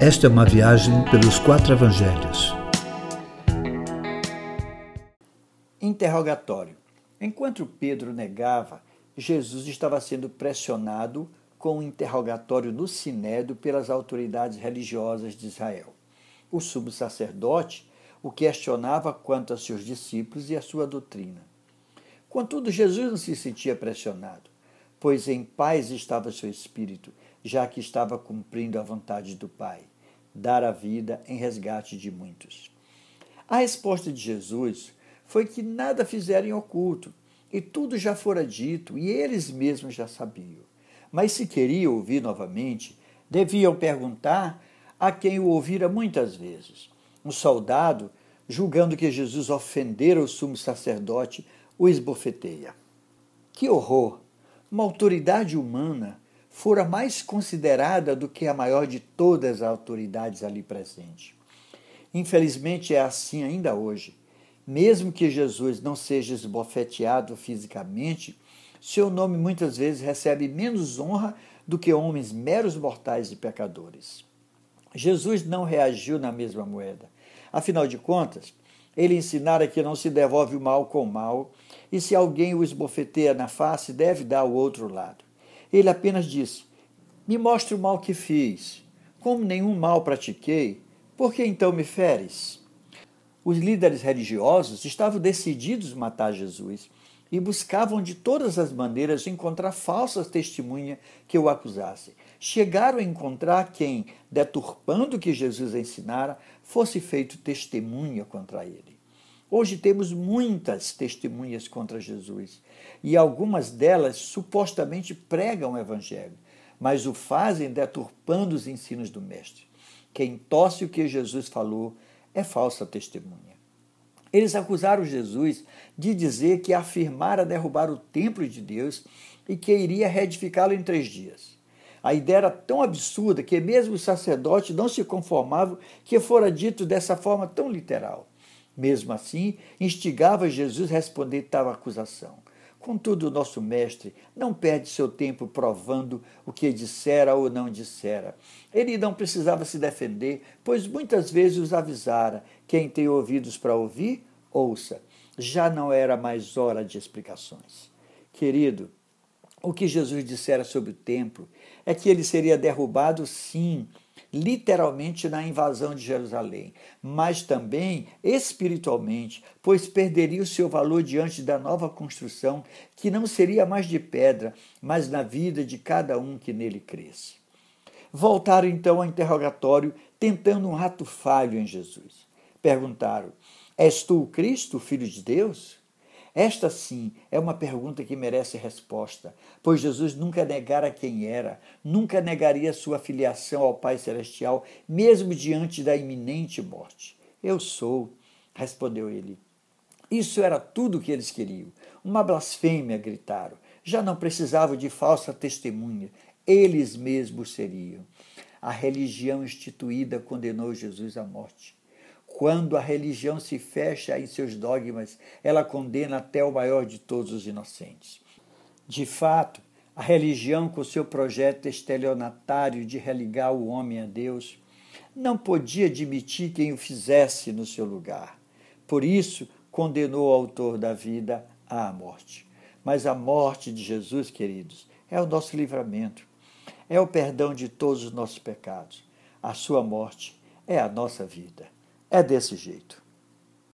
Esta é uma viagem pelos quatro evangelhos. Interrogatório. Enquanto Pedro negava, Jesus estava sendo pressionado com um interrogatório no Sinédrio pelas autoridades religiosas de Israel. O sumo sacerdote o questionava quanto a seus discípulos e a sua doutrina. Contudo, Jesus não se sentia pressionado, pois em paz estava seu espírito, já que estava cumprindo a vontade do Pai, dar a vida em resgate de muitos. A resposta de Jesus foi que nada fizeram em oculto, e tudo já fora dito, e eles mesmos já sabiam. Mas se queriam ouvir novamente, deviam perguntar a quem o ouvira muitas vezes. Um soldado, julgando que Jesus ofendera o sumo sacerdote, o esbofeteia. Que horror! Uma autoridade humana fora mais considerada do que a maior de todas as autoridades ali presentes. Infelizmente é assim ainda hoje. Mesmo que Jesus não seja esbofeteado fisicamente, seu nome muitas vezes recebe menos honra do que homens meros mortais e pecadores. Jesus não reagiu na mesma moeda. Afinal de contas, ele ensinara que não se devolve o mal com o mal, e se alguém o esbofeteia na face, deve dar o outro lado. Ele apenas disse: Me mostre o mal que fiz. Como nenhum mal pratiquei, por que então me feres? Os líderes religiosos estavam decididos a matar Jesus e buscavam de todas as maneiras encontrar falsas testemunhas que o acusassem. Chegaram a encontrar quem, deturpando o que Jesus ensinara, fosse feito testemunha contra ele. Hoje temos muitas testemunhas contra Jesus e algumas delas supostamente pregam o Evangelho, mas o fazem deturpando os ensinos do Mestre. Quem torce o que Jesus falou é falsa testemunha. Eles acusaram Jesus de dizer que afirmara derrubar o templo de Deus e que iria reedificá-lo em três dias. A ideia era tão absurda que mesmo os sacerdotes não se conformavam que fora dito dessa forma tão literal. Mesmo assim, instigava Jesus a responder tal acusação. Contudo, o nosso mestre não perde seu tempo provando o que dissera ou não dissera. Ele não precisava se defender, pois muitas vezes os avisara: quem tem ouvidos para ouvir, ouça. Já não era mais hora de explicações. Querido, o que Jesus dissera sobre o templo é que ele seria derrubado, sim, literalmente na invasão de Jerusalém, mas também espiritualmente, pois perderia o seu valor diante da nova construção, que não seria mais de pedra, mas na vida de cada um que nele cresce. Voltaram então ao interrogatório, tentando um ato falho em Jesus. Perguntaram: És tu o Cristo, Filho de Deus? Esta sim é uma pergunta que merece resposta, pois Jesus nunca negara quem era, nunca negaria sua filiação ao Pai Celestial, mesmo diante da iminente morte. Eu sou, respondeu ele. Isso era tudo o que eles queriam. Uma blasfêmia, gritaram. Já não precisavam de falsa testemunha, eles mesmos seriam. A religião instituída condenou Jesus à morte. Quando a religião se fecha em seus dogmas, ela condena até o maior de todos os inocentes. De fato, a religião, com seu projeto estelionatário de religar o homem a Deus, não podia admitir quem o fizesse no seu lugar. Por isso, condenou o autor da vida à morte. Mas a morte de Jesus, queridos, é o nosso livramento, é o perdão de todos os nossos pecados. A sua morte é a nossa vida. É desse jeito.